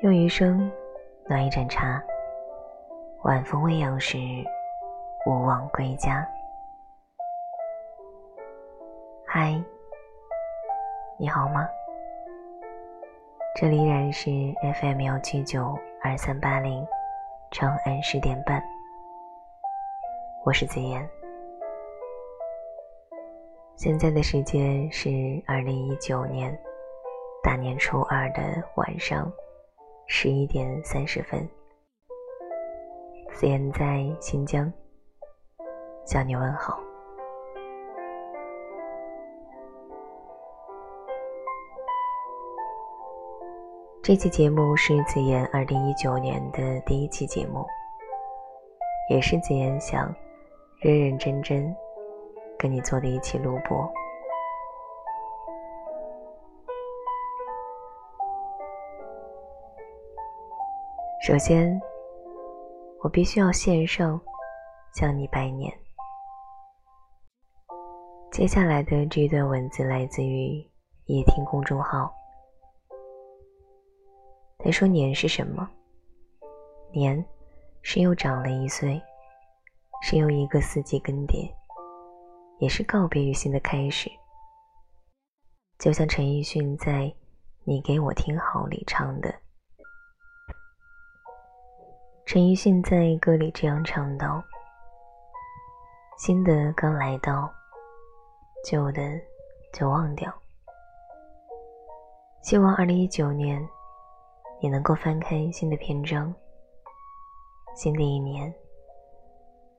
用余生暖一盏茶，晚风未央时，勿忘归家。嗨，你好吗？这里依然是 FM 幺七九二三八零，长安十点半。我是子言。现在的时间是二零一九年大年初二的晚上十一点三十分。子言在新疆向你问好。这期节目是子言二零一九年的第一期节目，也是子言想认认真真。跟你做的一期录播。首先，我必须要线上向你拜年。接下来的这段文字来自于夜听公众号。他说：“年是什么？年是又长了一岁，是又一个四季更迭。”也是告别于新的开始，就像陈奕迅在《你给我听好》里唱的。陈奕迅在歌里这样唱道：“新的刚来到，旧的就忘掉。希望二零一九年，你能够翻开新的篇章。新的一年，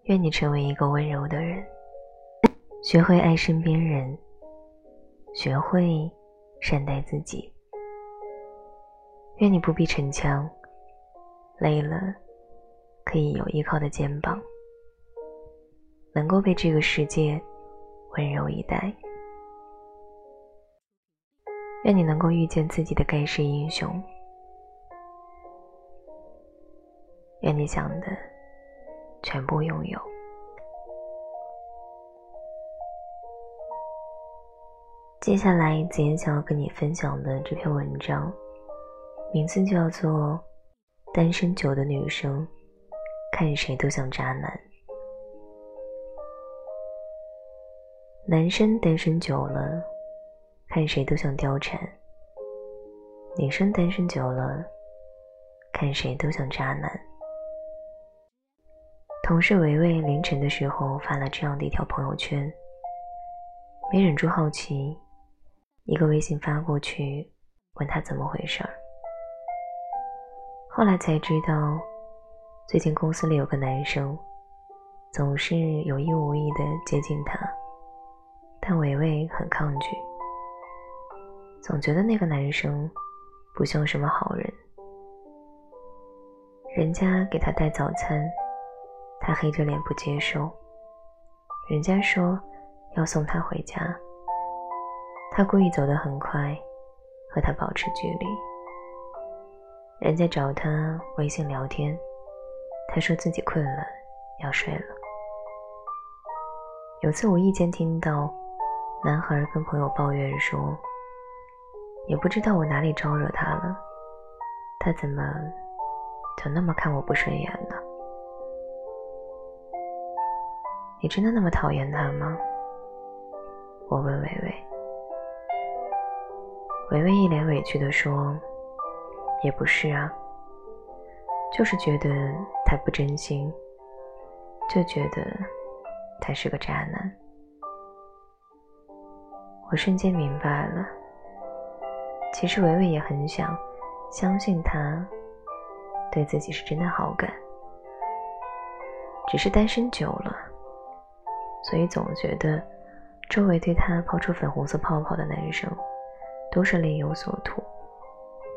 愿你成为一个温柔的人。”学会爱身边人，学会善待自己。愿你不必逞强，累了可以有依靠的肩膀，能够被这个世界温柔以待。愿你能够遇见自己的盖世英雄。愿你想的全部拥有。接下来，子言想要跟你分享的这篇文章，名字叫做《单身久的女生看谁都像渣男》。男生单身久了，看谁都像貂蝉；女生单身久了，看谁都像渣男。同事维维凌晨的时候发了这样的一条朋友圈，没忍住好奇。一个微信发过去，问他怎么回事儿。后来才知道，最近公司里有个男生，总是有意无意的接近他，但维维很抗拒，总觉得那个男生不像什么好人。人家给他带早餐，他黑着脸不接受。人家说要送他回家。他故意走得很快，和他保持距离。人家找他微信聊天，他说自己困了，要睡了。有次无意间听到男孩跟朋友抱怨说：“也不知道我哪里招惹他了，他怎么就那么看我不顺眼呢？”你真的那么讨厌他吗？我问维维。维维一脸委屈地说：“也不是啊，就是觉得他不真心，就觉得他是个渣男。”我瞬间明白了，其实维维也很想相信他对自己是真的好感，只是单身久了，所以总觉得周围对他抛出粉红色泡泡的男生。都是另有所图，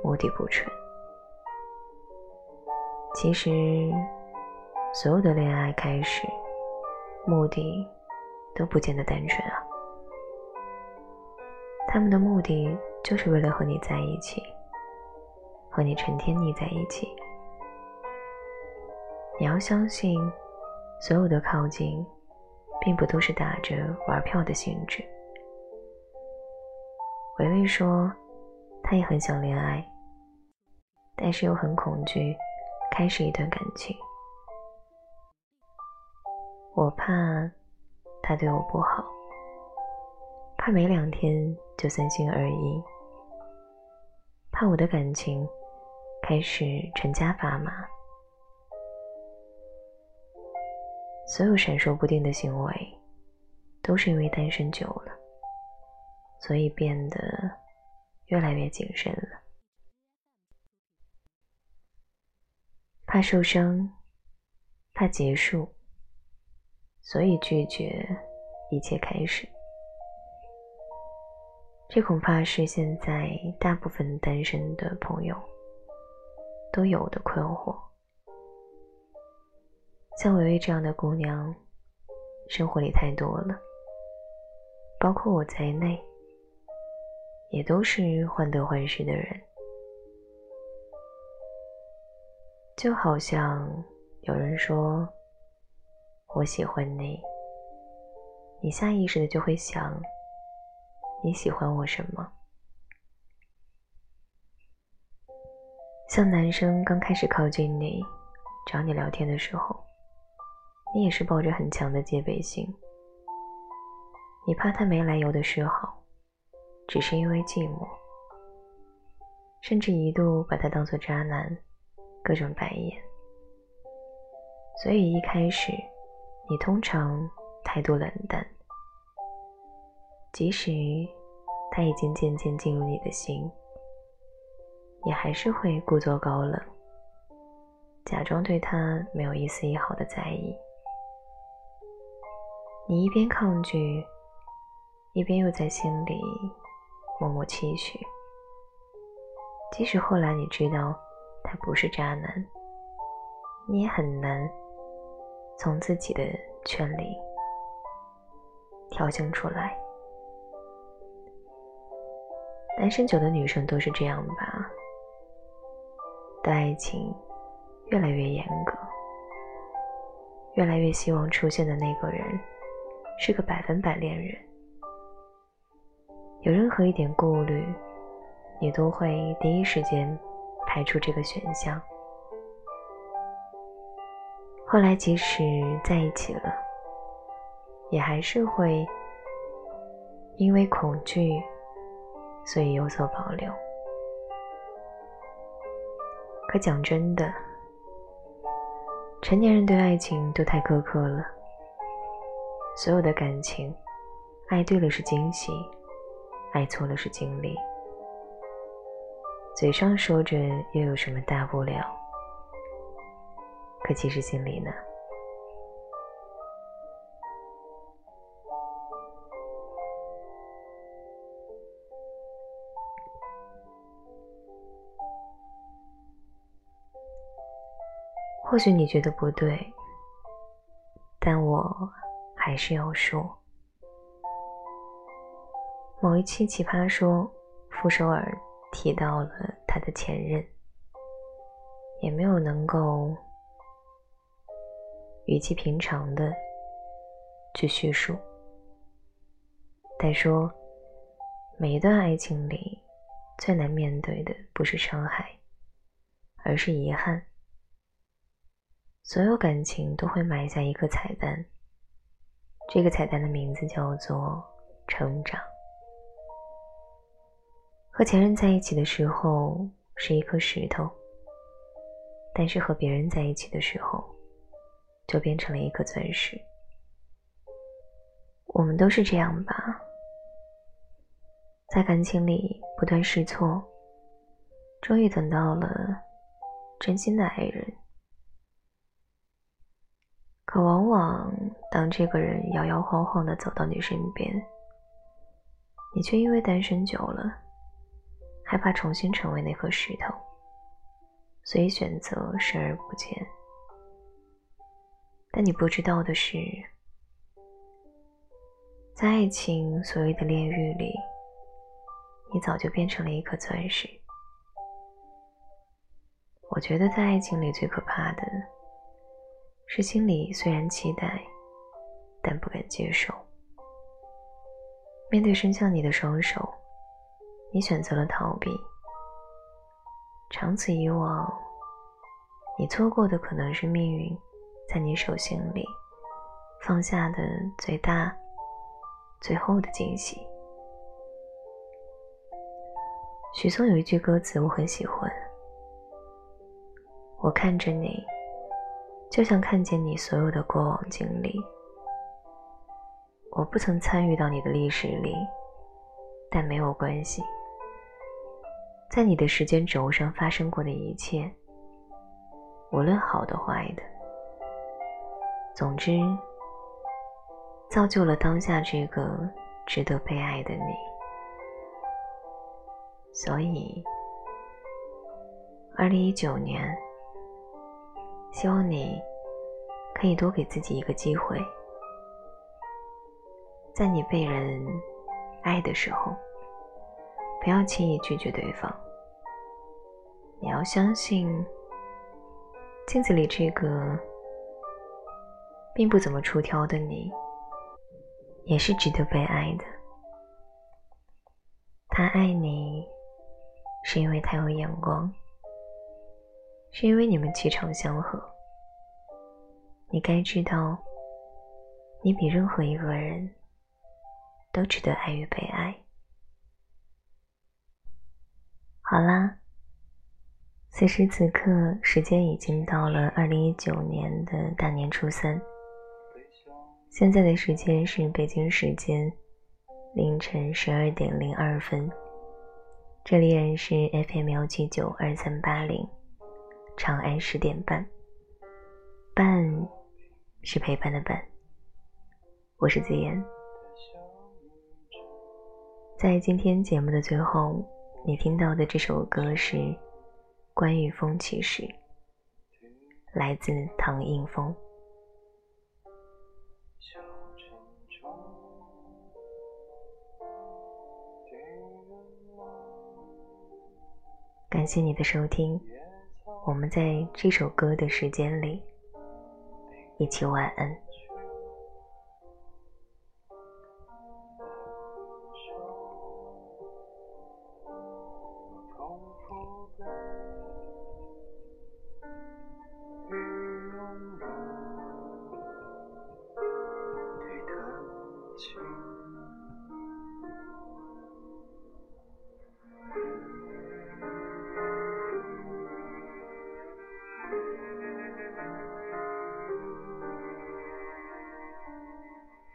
目的不纯。其实，所有的恋爱开始，目的都不见得单纯啊。他们的目的就是为了和你在一起，和你成天腻在一起。你要相信，所有的靠近，并不都是打着玩票的性质。维维说：“他也很想恋爱，但是又很恐惧开始一段感情。我怕他对我不好，怕没两天就三心二意，怕我的感情开始成家砝码。所有闪烁不定的行为，都是因为单身久了，所以变得越来越谨慎了。怕受伤，怕结束，所以拒绝一切开始。这恐怕是现在大部分单身的朋友都有的困惑。像维维这样的姑娘，生活里太多了，包括我在内，也都是患得患失的人。就好像有人说我喜欢你，你下意识的就会想你喜欢我什么。像男生刚开始靠近你，找你聊天的时候。你也是抱着很强的戒备心，你怕他没来由的示好，只是因为寂寞，甚至一度把他当做渣男，各种白眼。所以一开始，你通常态度冷淡，即使他已经渐渐进入你的心，也还是会故作高冷，假装对他没有一丝一毫的在意。你一边抗拒，一边又在心里默默期许。即使后来你知道他不是渣男，你也很难从自己的圈里挑选出来。单身久的女生都是这样吧？对爱情越来越严格，越来越希望出现的那个人。是个百分百恋人，有任何一点顾虑，你都会第一时间排除这个选项。后来即使在一起了，也还是会因为恐惧，所以有所保留。可讲真的，成年人对爱情都太苛刻了。所有的感情，爱对了是惊喜，爱错了是经历。嘴上说着又有什么大不了，可其实心里呢？或许你觉得不对，但我。还是要说，某一期《奇葩说》，傅首尔提到了他的前任，也没有能够语气平常的去叙述，再说每一段爱情里最难面对的不是伤害，而是遗憾。所有感情都会埋下一颗彩蛋。这个彩蛋的名字叫做成长。和前任在一起的时候是一颗石头，但是和别人在一起的时候，就变成了一颗钻石。我们都是这样吧，在感情里不断试错，终于等到了真心的爱人。可往往，当这个人摇摇晃晃的走到你身边，你却因为单身久了，害怕重新成为那颗石头，所以选择视而不见。但你不知道的是，在爱情所谓的炼狱里，你早就变成了一颗钻石。我觉得在爱情里最可怕的。是心里虽然期待，但不敢接受。面对伸向你的双手，你选择了逃避。长此以往，你错过的可能是命运在你手心里放下的最大、最后的惊喜。许嵩有一句歌词我很喜欢：“我看着你，就像看见你所有的过往经历。我不曾参与到你的历史里，但没有关系。”在你的时间轴上发生过的一切，无论好的坏的，总之，造就了当下这个值得被爱的你。所以，二零一九年，希望你可以多给自己一个机会，在你被人爱的时候。不要轻易拒绝对方。你要相信，镜子里这个并不怎么出挑的你，也是值得被爱的。他爱你，是因为他有眼光，是因为你们气场相合。你该知道，你比任何一个人都值得爱与被爱。好啦，此时此刻，时间已经到了二零一九年的大年初三。现在的时间是北京时间凌晨十二点零二分。这里仍是 FM 幺七九二三八零，长安十点半。半是陪伴的伴。我是子言。在今天节目的最后。你听到的这首歌是《关于风起时》，来自唐映枫。感谢你的收听，我们在这首歌的时间里一起晚安。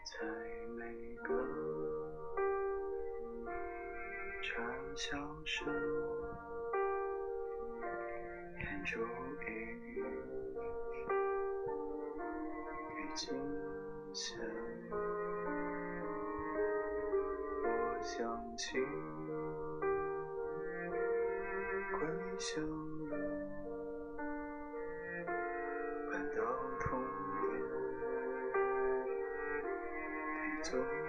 在每个蝉啸声，眼中已已经想，我想起归乡路，感到痛。年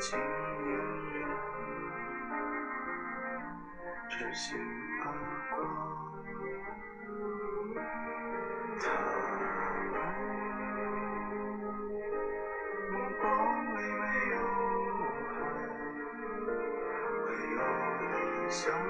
轻盈人，知心而过。So